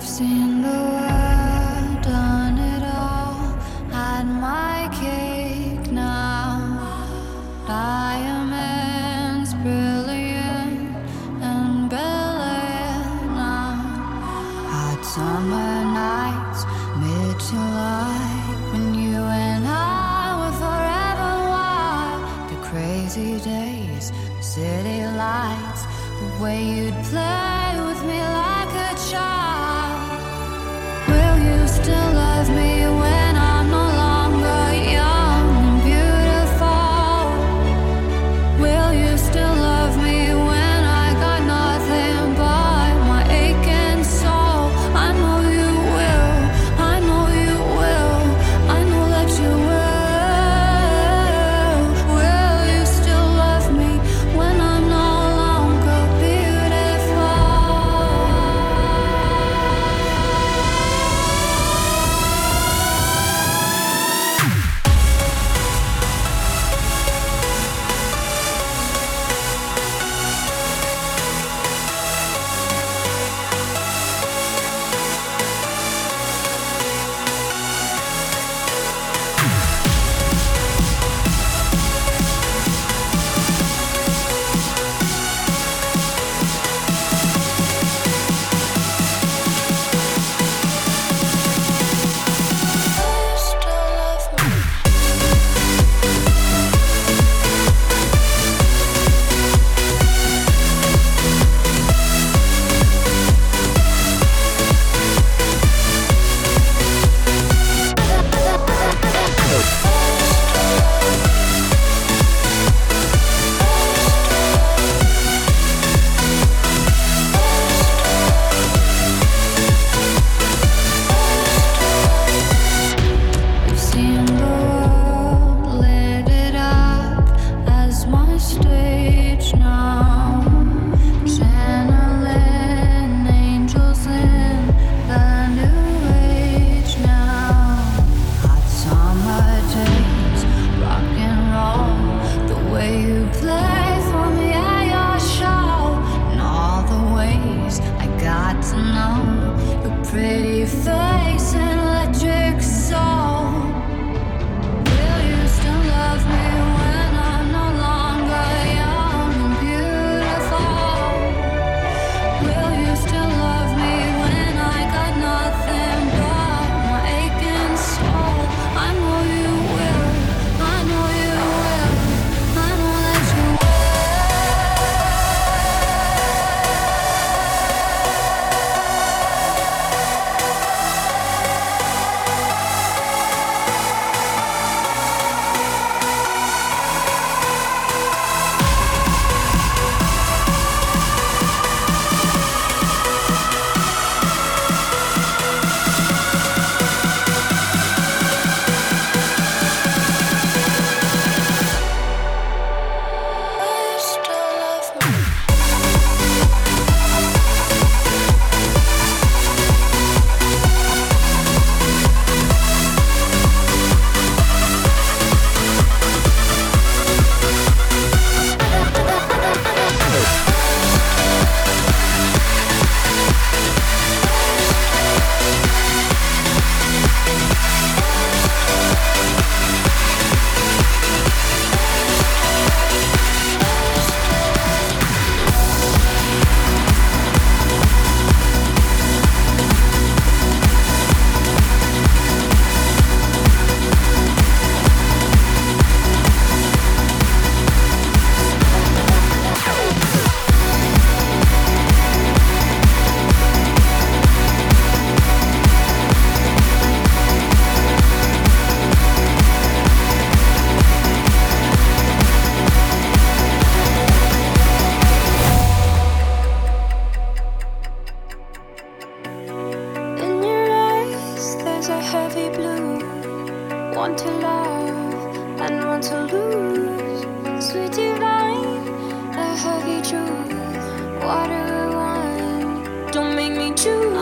I've through the jungle, 生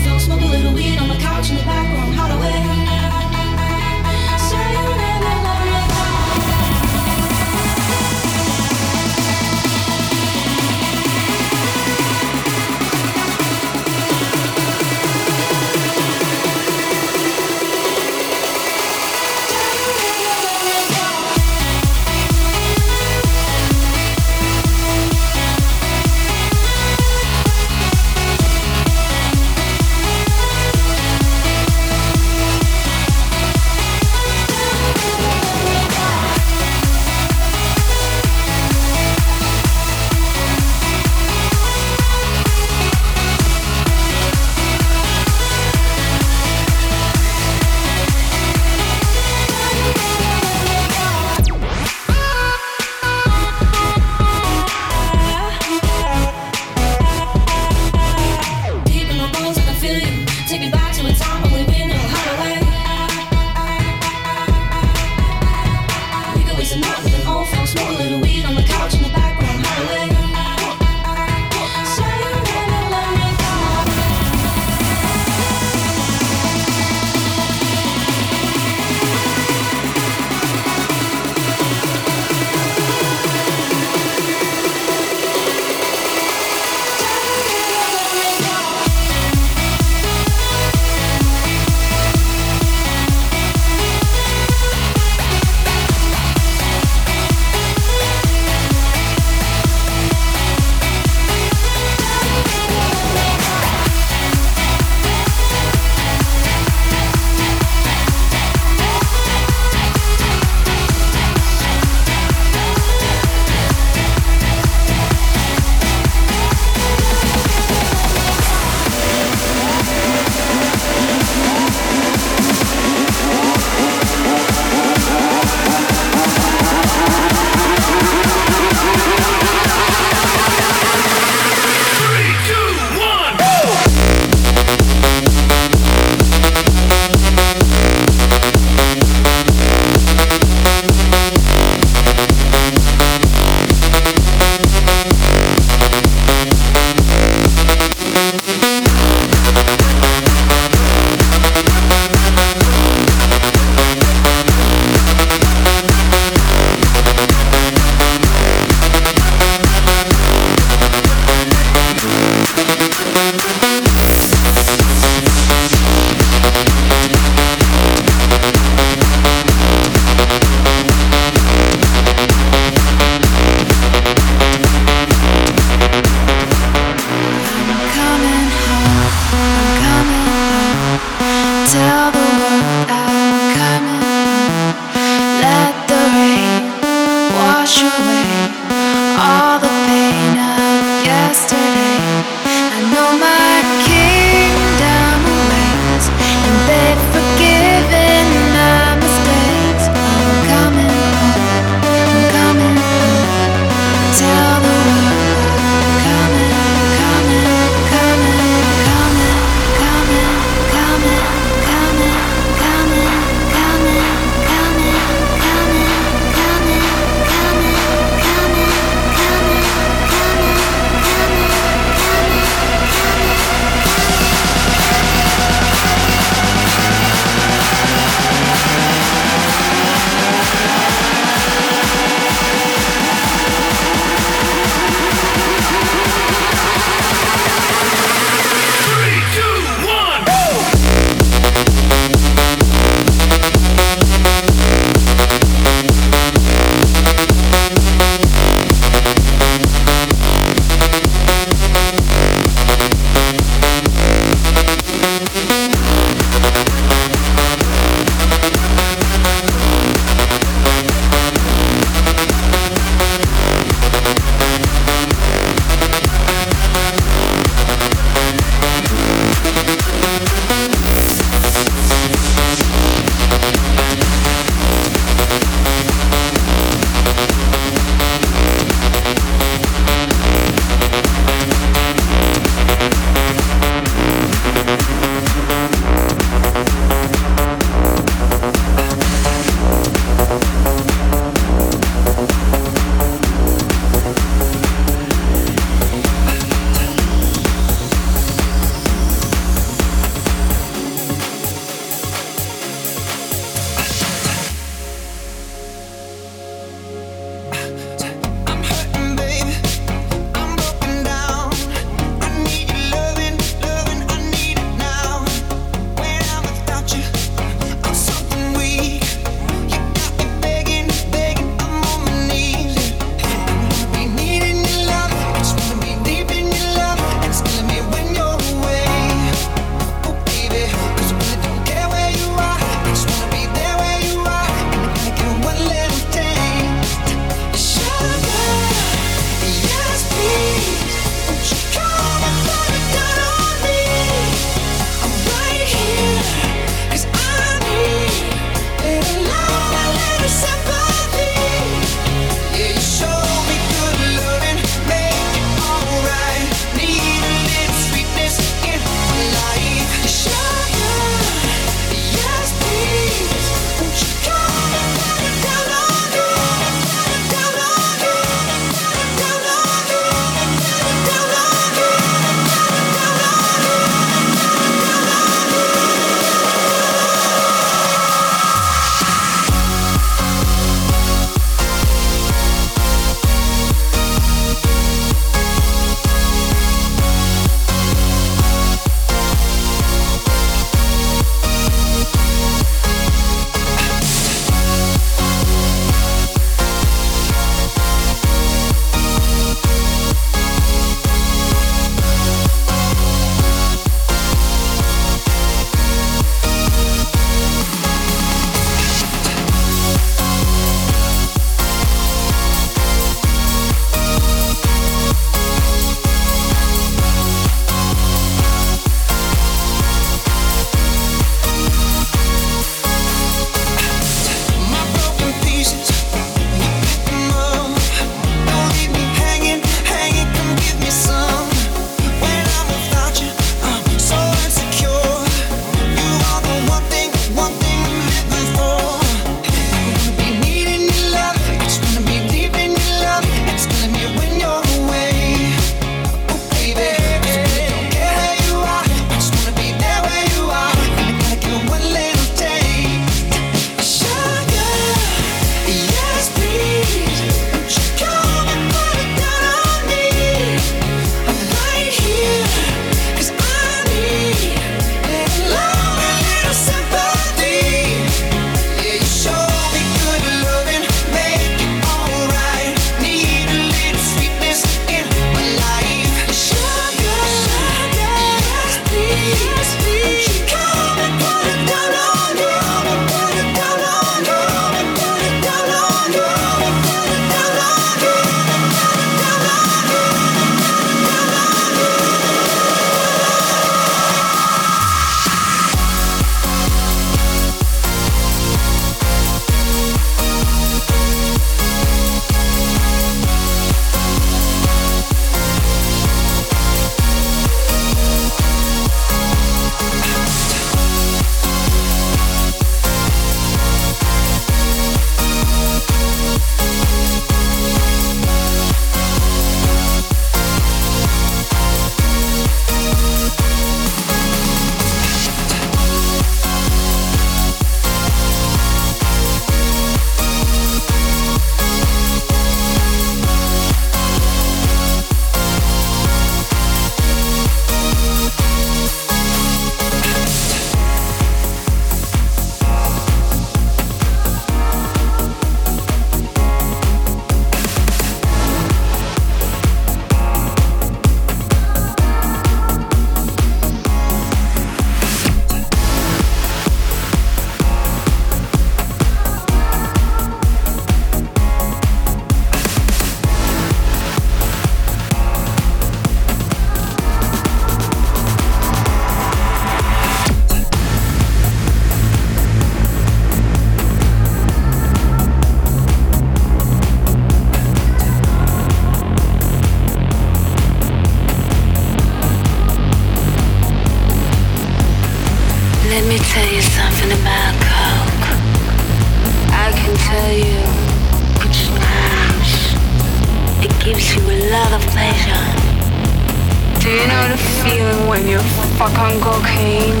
when you fuck on cocaine?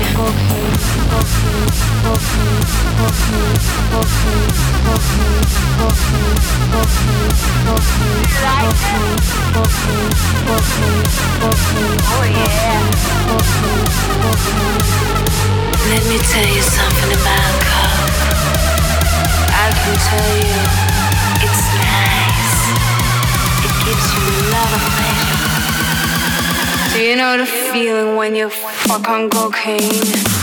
Oh yeah. Let me tell you something about Coke. I can tell you it's nice. It gives you a lot of pleasure. Do you know the feeling when you fuck on cocaine?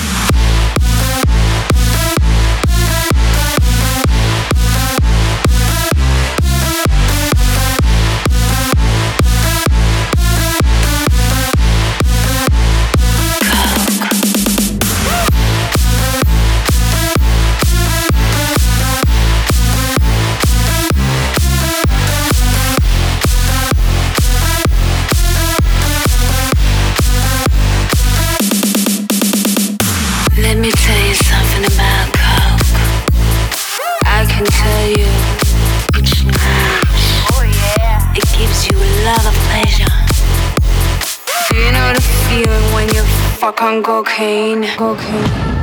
Fuck on cocaine. Cocaine.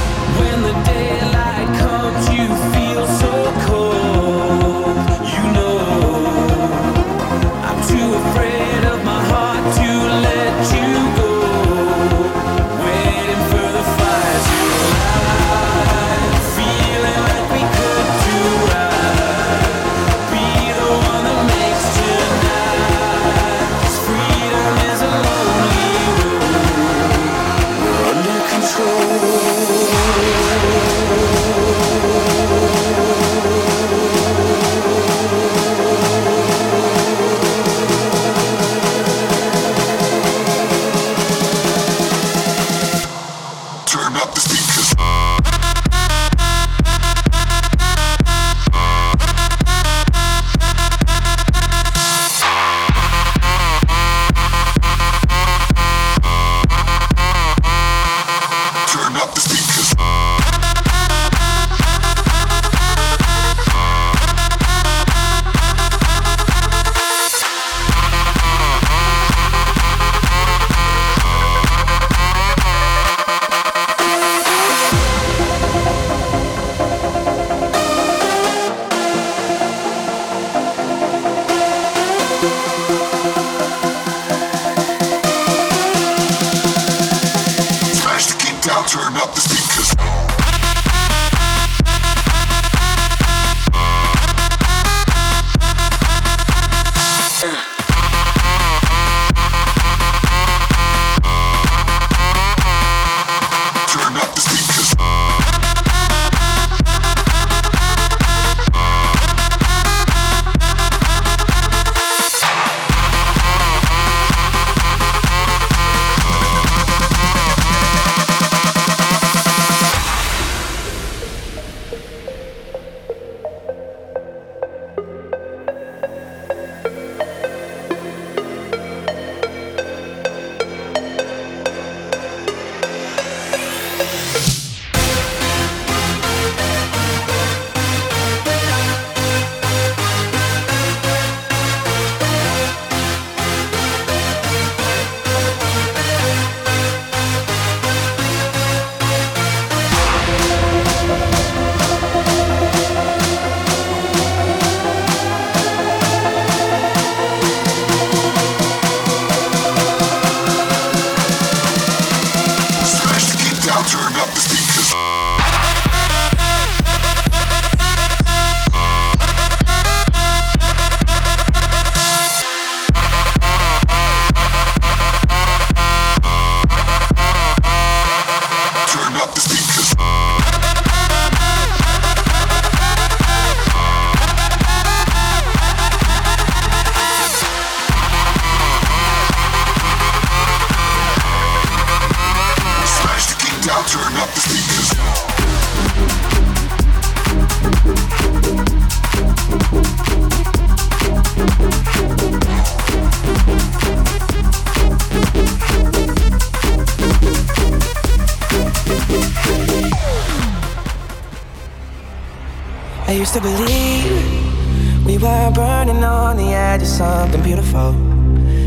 used to believe we were burning on the edge of something beautiful,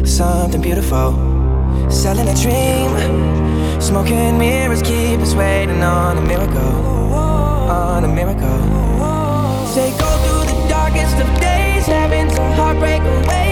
something beautiful. Selling a dream, smoking mirrors keep us waiting on a miracle, on a miracle. Say go through the darkest of days, having to heartbreak away.